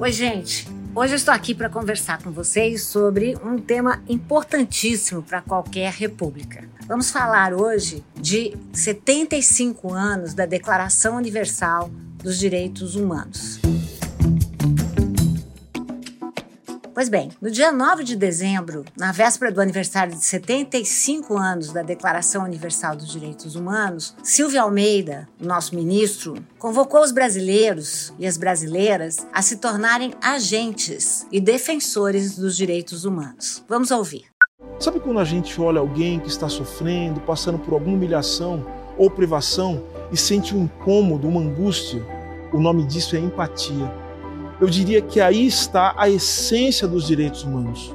Oi, gente. Hoje eu estou aqui para conversar com vocês sobre um tema importantíssimo para qualquer república. Vamos falar hoje de 75 anos da Declaração Universal dos Direitos Humanos. Pois bem, no dia 9 de dezembro, na véspera do aniversário de 75 anos da Declaração Universal dos Direitos Humanos, Silvio Almeida, nosso ministro, convocou os brasileiros e as brasileiras a se tornarem agentes e defensores dos direitos humanos. Vamos ouvir. Sabe quando a gente olha alguém que está sofrendo, passando por alguma humilhação ou privação e sente um incômodo, uma angústia? O nome disso é empatia. Eu diria que aí está a essência dos direitos humanos,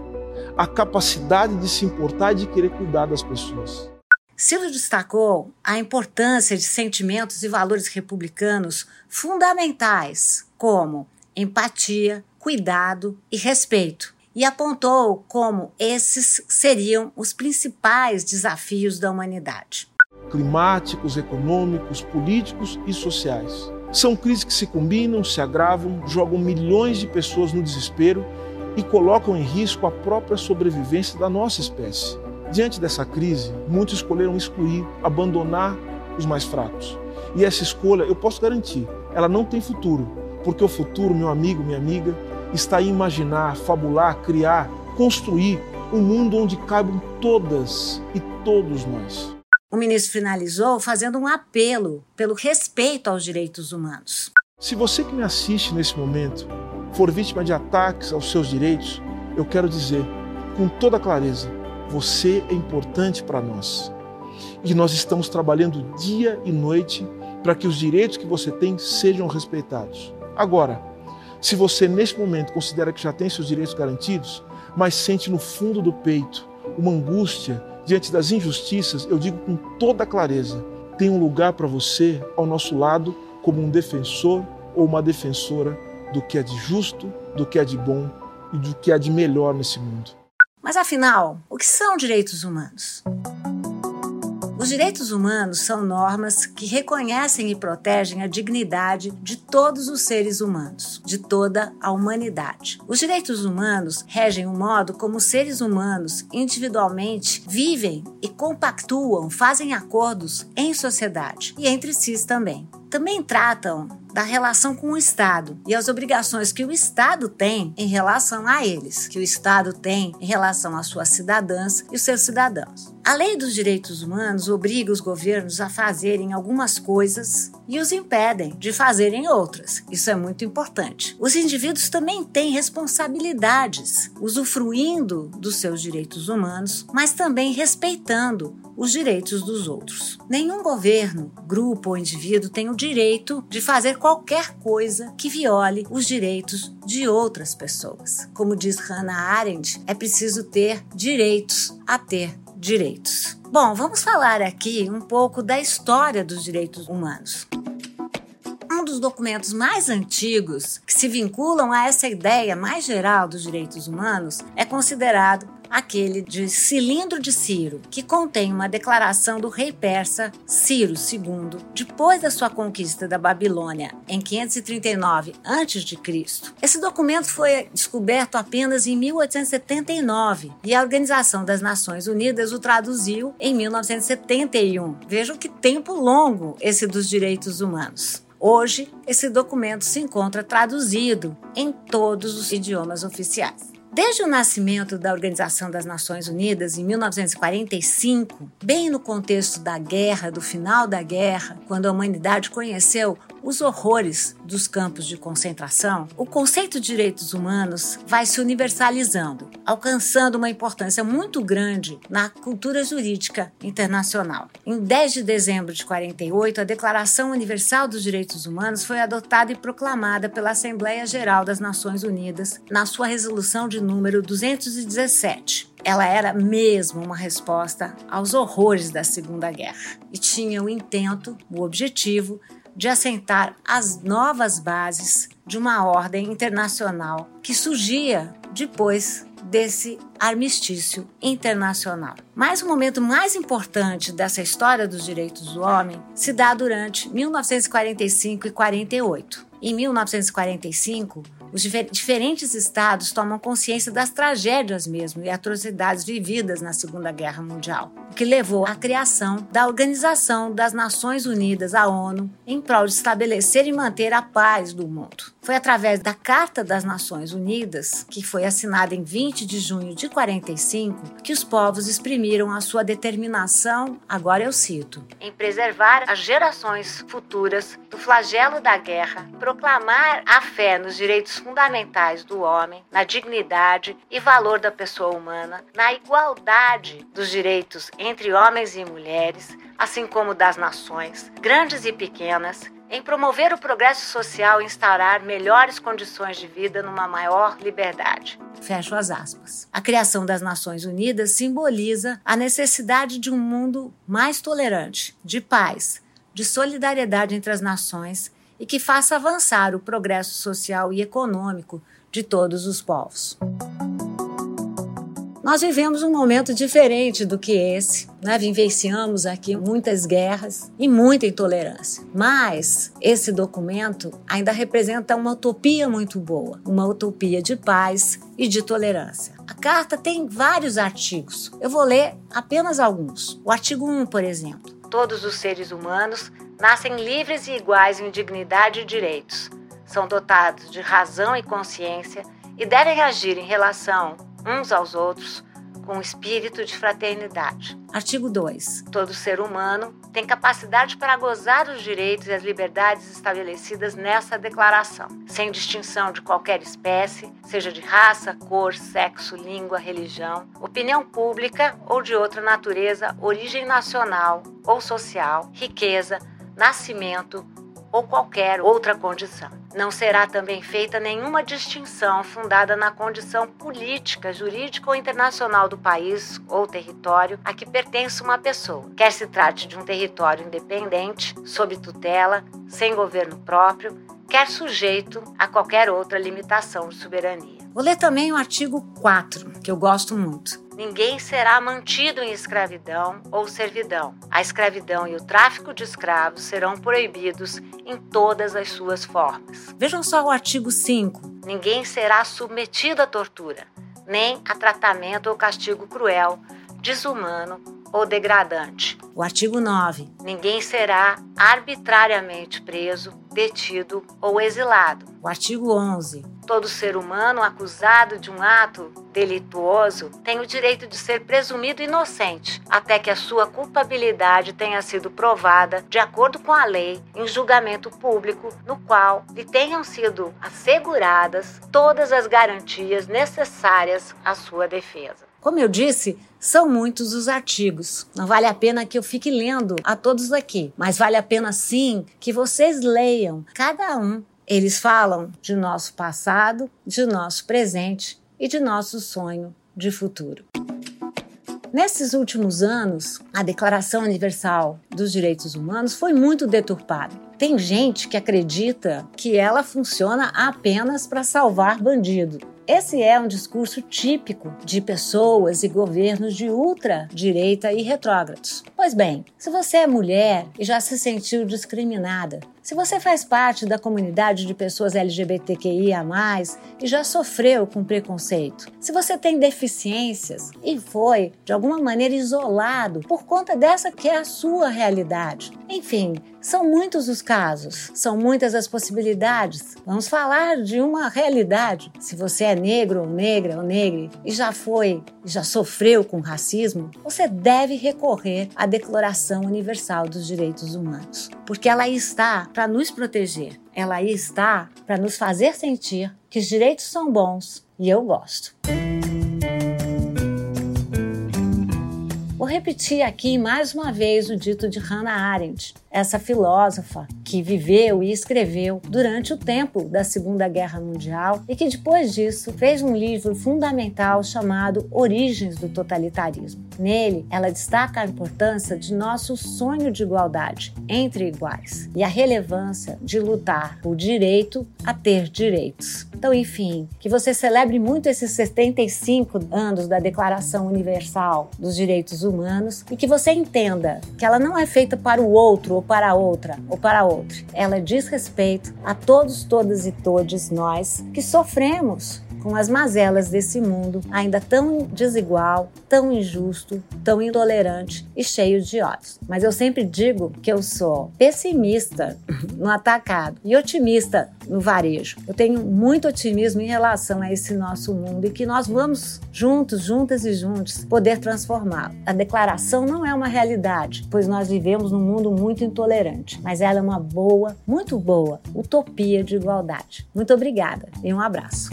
a capacidade de se importar e de querer cuidar das pessoas. Silvio destacou a importância de sentimentos e valores republicanos fundamentais, como empatia, cuidado e respeito, e apontou como esses seriam os principais desafios da humanidade climáticos, econômicos, políticos e sociais. São crises que se combinam, se agravam, jogam milhões de pessoas no desespero e colocam em risco a própria sobrevivência da nossa espécie. Diante dessa crise, muitos escolheram excluir, abandonar os mais fracos. E essa escolha, eu posso garantir, ela não tem futuro, porque o futuro, meu amigo, minha amiga, está em imaginar, fabular, criar, construir um mundo onde caibam todas e todos nós. O ministro finalizou fazendo um apelo pelo respeito aos direitos humanos. Se você que me assiste nesse momento for vítima de ataques aos seus direitos, eu quero dizer com toda clareza: você é importante para nós. E nós estamos trabalhando dia e noite para que os direitos que você tem sejam respeitados. Agora, se você neste momento considera que já tem seus direitos garantidos, mas sente no fundo do peito uma angústia diante das injustiças, eu digo com toda clareza: tem um lugar para você ao nosso lado como um defensor ou uma defensora do que é de justo, do que é de bom e do que é de melhor nesse mundo. Mas afinal, o que são direitos humanos? Os direitos humanos são normas que reconhecem e protegem a dignidade de todos os seres humanos, de toda a humanidade. Os direitos humanos regem o modo como os seres humanos individualmente vivem e compactuam, fazem acordos em sociedade e entre si também também tratam da relação com o Estado e as obrigações que o Estado tem em relação a eles, que o Estado tem em relação às suas cidadãs e os seus cidadãos. A Lei dos Direitos Humanos obriga os governos a fazerem algumas coisas e os impedem de fazerem outras. Isso é muito importante. Os indivíduos também têm responsabilidades, usufruindo dos seus direitos humanos, mas também respeitando os direitos dos outros. Nenhum governo, grupo ou indivíduo tem o direito de fazer qualquer coisa que viole os direitos de outras pessoas. Como diz Hannah Arendt, é preciso ter direitos a ter direitos. Bom, vamos falar aqui um pouco da história dos direitos humanos um dos documentos mais antigos que se vinculam a essa ideia mais geral dos direitos humanos é considerado aquele de Cilindro de Ciro, que contém uma declaração do rei persa Ciro II, depois da sua conquista da Babilônia em 539 a.C. Esse documento foi descoberto apenas em 1879 e a Organização das Nações Unidas o traduziu em 1971. Vejam que tempo longo esse dos direitos humanos. Hoje, esse documento se encontra traduzido em todos os idiomas oficiais. Desde o nascimento da Organização das Nações Unidas, em 1945, bem no contexto da guerra, do final da guerra, quando a humanidade conheceu os horrores dos campos de concentração, o conceito de direitos humanos vai se universalizando, alcançando uma importância muito grande na cultura jurídica internacional. Em 10 de dezembro de 48, a Declaração Universal dos Direitos Humanos foi adotada e proclamada pela Assembleia Geral das Nações Unidas na sua resolução de número 217 ela era mesmo uma resposta aos horrores da Segunda Guerra e tinha o intento, o objetivo de assentar as novas bases de uma ordem internacional que surgia depois desse armistício internacional. Mas o momento mais importante dessa história dos direitos do homem se dá durante 1945 e 48. Em 1945, Os diferentes estados tomam consciência das tragédias mesmo e atrocidades vividas na Segunda Guerra Mundial, o que levou à criação da Organização das Nações Unidas, a ONU, em prol de estabelecer e manter a paz do mundo. Foi através da Carta das Nações Unidas, que foi assinada em 20 de junho de 45, que os povos exprimiram a sua determinação, agora eu cito, em preservar as gerações futuras do flagelo da guerra, proclamar a fé nos direitos fundamentais do homem, na dignidade e valor da pessoa humana, na igualdade dos direitos entre homens e mulheres, assim como das nações, grandes e pequenas, em promover o progresso social e instaurar melhores condições de vida numa maior liberdade. Fecho as aspas. A criação das Nações Unidas simboliza a necessidade de um mundo mais tolerante, de paz, de solidariedade entre as nações e que faça avançar o progresso social e econômico de todos os povos. Nós vivemos um momento diferente do que esse, né? Vivenciamos aqui muitas guerras e muita intolerância. Mas esse documento ainda representa uma utopia muito boa, uma utopia de paz e de tolerância. A carta tem vários artigos. Eu vou ler apenas alguns. O artigo 1, por exemplo. Todos os seres humanos nascem livres e iguais em dignidade e direitos. São dotados de razão e consciência e devem agir em relação uns aos outros com espírito de fraternidade. Artigo 2. Todo ser humano tem capacidade para gozar dos direitos e as liberdades estabelecidas nessa declaração, sem distinção de qualquer espécie, seja de raça, cor, sexo, língua, religião, opinião pública ou de outra natureza, origem nacional ou social, riqueza, nascimento, ou qualquer outra condição. Não será também feita nenhuma distinção fundada na condição política, jurídica ou internacional do país ou território a que pertence uma pessoa, quer se trate de um território independente, sob tutela, sem governo próprio, quer sujeito a qualquer outra limitação de soberania. Vou ler também o artigo 4, que eu gosto muito. Ninguém será mantido em escravidão ou servidão. A escravidão e o tráfico de escravos serão proibidos em todas as suas formas. Vejam só o artigo 5. Ninguém será submetido à tortura, nem a tratamento ou castigo cruel, desumano ou degradante. O artigo 9. Ninguém será arbitrariamente preso, detido ou exilado. O artigo 11. Todo ser humano acusado de um ato delituoso tem o direito de ser presumido inocente até que a sua culpabilidade tenha sido provada de acordo com a lei em julgamento público no qual lhe tenham sido asseguradas todas as garantias necessárias à sua defesa. Como eu disse, são muitos os artigos. Não vale a pena que eu fique lendo a todos aqui, mas vale a pena sim que vocês leiam cada um eles falam de nosso passado, de nosso presente e de nosso sonho de futuro. Nesses últimos anos, a Declaração Universal dos Direitos Humanos foi muito deturpada. Tem gente que acredita que ela funciona apenas para salvar bandido. Esse é um discurso típico de pessoas e governos de ultradireita e retrógrados. Pois bem, se você é mulher e já se sentiu discriminada, se você faz parte da comunidade de pessoas LGBTQIA, e já sofreu com preconceito, se você tem deficiências e foi, de alguma maneira, isolado por conta dessa que é a sua realidade, enfim, são muitos os casos, são muitas as possibilidades. Vamos falar de uma realidade. Se você é negro ou negra ou negre e já foi, já sofreu com racismo, você deve recorrer à Declaração Universal dos Direitos Humanos, porque ela está para nos proteger. Ela está para nos fazer sentir que os direitos são bons e eu gosto. Vou repetir aqui mais uma vez o dito de Hannah Arendt, essa filósofa que viveu e escreveu durante o tempo da Segunda Guerra Mundial e que depois disso fez um livro fundamental chamado Origens do Totalitarismo. Nele, ela destaca a importância de nosso sonho de igualdade entre iguais e a relevância de lutar por direito a ter direitos. Então, enfim, que você celebre muito esses 75 anos da Declaração Universal dos Direitos Humanos e que você entenda que ela não é feita para o outro ou para a outra ou para outro outro. Ela diz respeito a todos, todas e todes nós que sofremos com as mazelas desse mundo ainda tão desigual, tão injusto, tão intolerante e cheio de ódios. Mas eu sempre digo que eu sou pessimista no atacado e otimista no varejo. Eu tenho muito otimismo em relação a esse nosso mundo e que nós vamos juntos, juntas e juntos poder transformá-lo. A declaração não é uma realidade, pois nós vivemos num mundo muito intolerante, mas ela é uma boa, muito boa utopia de igualdade. Muito obrigada e um abraço.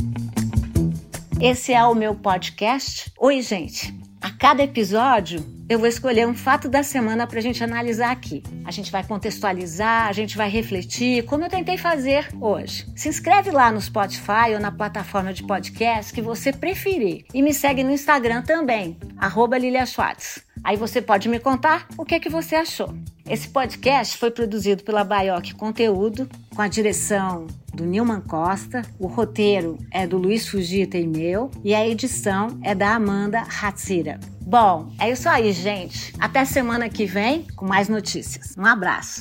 Esse é o meu podcast. Oi, gente. A cada episódio eu vou escolher um fato da semana para a gente analisar aqui. A gente vai contextualizar, a gente vai refletir, como eu tentei fazer hoje. Se inscreve lá no Spotify ou na plataforma de podcast que você preferir. E me segue no Instagram também, Lilia Schwartz. Aí você pode me contar o que, é que você achou. Esse podcast foi produzido pela Baioc Conteúdo, com a direção do Nilman Costa, o roteiro é do Luiz Fugita e meu, e a edição é da Amanda Hatsira. Bom, é isso aí, gente. Até semana que vem com mais notícias. Um abraço.